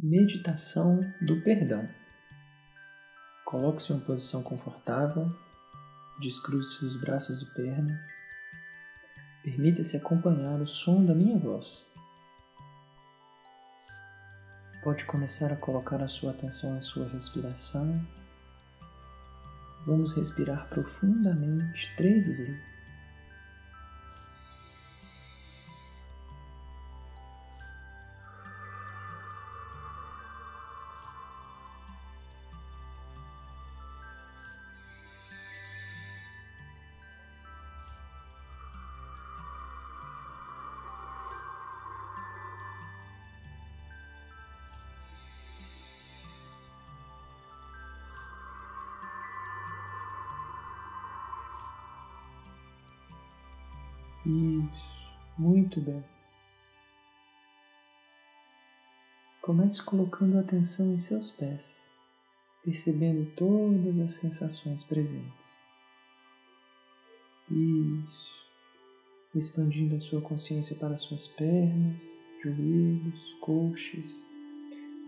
Meditação do perdão. Coloque-se em uma posição confortável, descruze seus braços e pernas. Permita-se acompanhar o som da minha voz. Pode começar a colocar a sua atenção na sua respiração. Vamos respirar profundamente três vezes. Isso, muito bem. Comece colocando a atenção em seus pés, percebendo todas as sensações presentes. Isso. Expandindo a sua consciência para suas pernas, joelhos, coxas,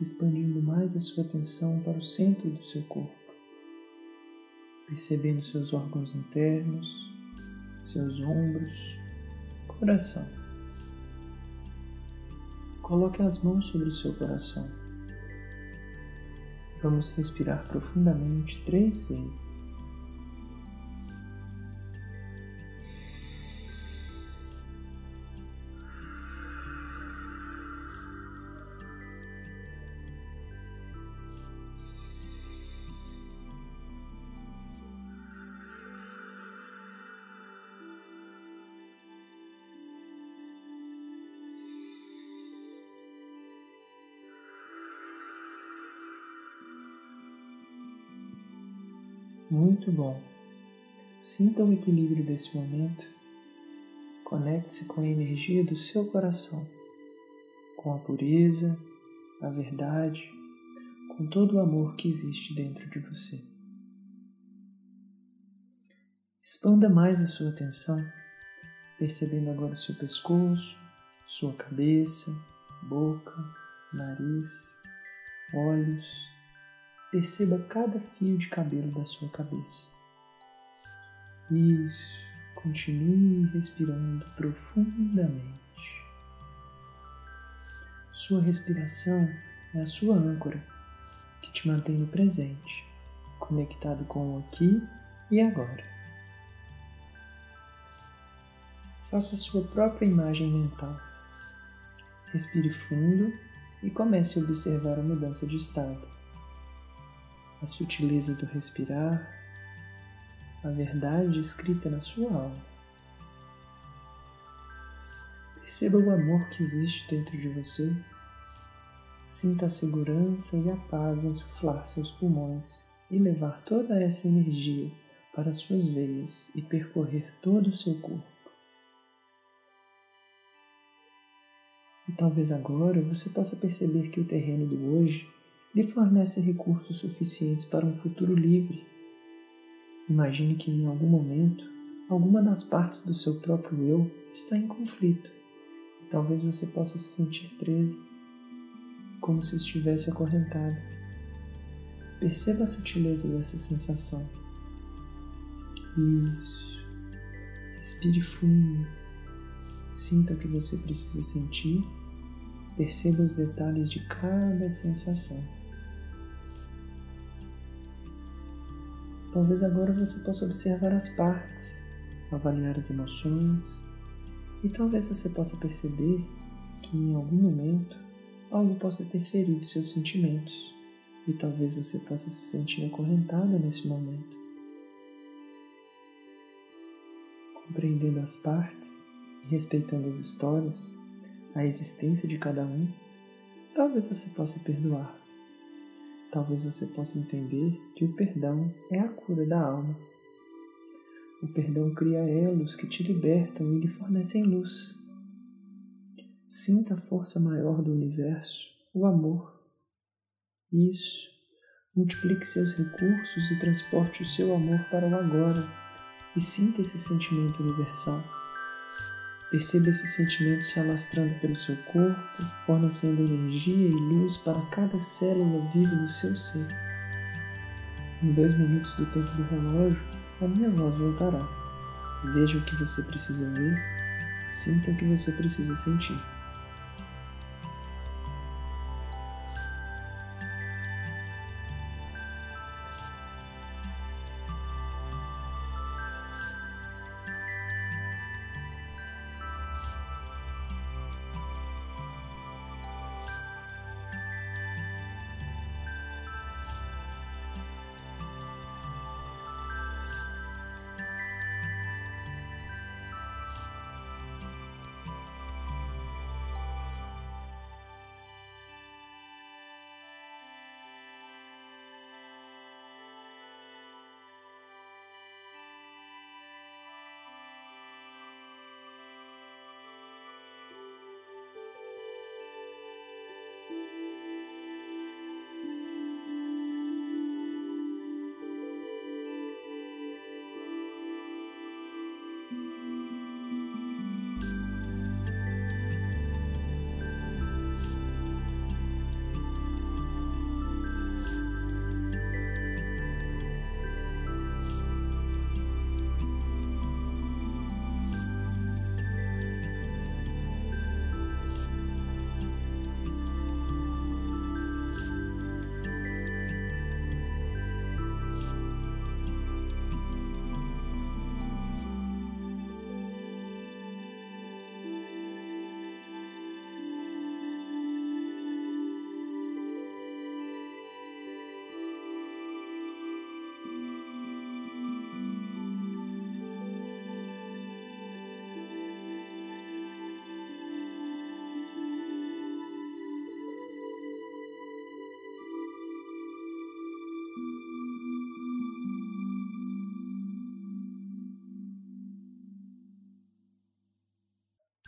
expandindo mais a sua atenção para o centro do seu corpo, percebendo seus órgãos internos, seus ombros, coração. Coloque as mãos sobre o seu coração. Vamos respirar profundamente três vezes. Muito bom. Sinta o equilíbrio desse momento. Conecte-se com a energia do seu coração, com a pureza, a verdade, com todo o amor que existe dentro de você. Expanda mais a sua atenção, percebendo agora o seu pescoço, sua cabeça, boca, nariz, olhos, Perceba cada fio de cabelo da sua cabeça. Isso. Continue respirando profundamente. Sua respiração é a sua âncora que te mantém no presente, conectado com o aqui e agora. Faça sua própria imagem mental. Respire fundo e comece a observar a mudança de estado a sutileza do respirar, a verdade escrita na sua alma. Perceba o amor que existe dentro de você. Sinta a segurança e a paz insuflar seus pulmões e levar toda essa energia para suas veias e percorrer todo o seu corpo. E talvez agora você possa perceber que o terreno do hoje lhe fornece recursos suficientes para um futuro livre. Imagine que em algum momento, alguma das partes do seu próprio eu está em conflito e talvez você possa se sentir preso, como se estivesse acorrentado. Perceba a sutileza dessa sensação. Isso. Respire fundo. Sinta o que você precisa sentir. Perceba os detalhes de cada sensação. Talvez agora você possa observar as partes, avaliar as emoções e talvez você possa perceber que em algum momento algo possa ter ferido seus sentimentos e talvez você possa se sentir acorrentada nesse momento. Compreendendo as partes e respeitando as histórias, a existência de cada um, talvez você possa perdoar talvez você possa entender que o perdão é a cura da alma. O perdão cria elos que te libertam e lhe fornecem luz. Sinta a força maior do universo, o amor. Isso. Multiplique seus recursos e transporte o seu amor para o agora e sinta esse sentimento universal. Perceba esse sentimento se alastrando pelo seu corpo, fornecendo energia e luz para cada célula viva do seu ser. Em dois minutos do tempo do relógio, a minha voz voltará. Veja o que você precisa ver, sinta o que você precisa sentir.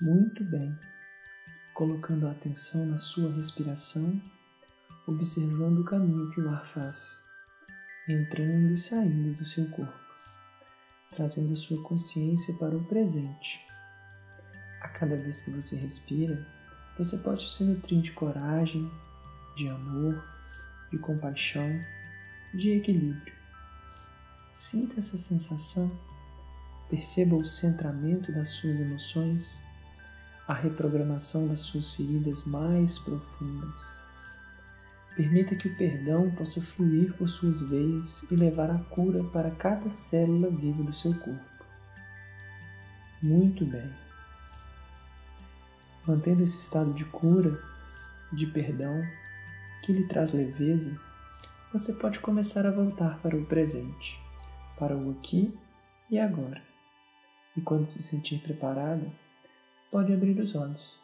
Muito bem. Colocando a atenção na sua respiração, observando o caminho que o ar faz, entrando e saindo do seu corpo, trazendo a sua consciência para o presente. A cada vez que você respira, você pode se nutrir de coragem, de amor, de compaixão, de equilíbrio. Sinta essa sensação, perceba o centramento das suas emoções a reprogramação das suas feridas mais profundas. Permita que o perdão possa fluir por suas veias e levar a cura para cada célula viva do seu corpo. Muito bem. Mantendo esse estado de cura, de perdão, que lhe traz leveza, você pode começar a voltar para o presente, para o aqui e agora. E quando se sentir preparado, pode abrir os olhos.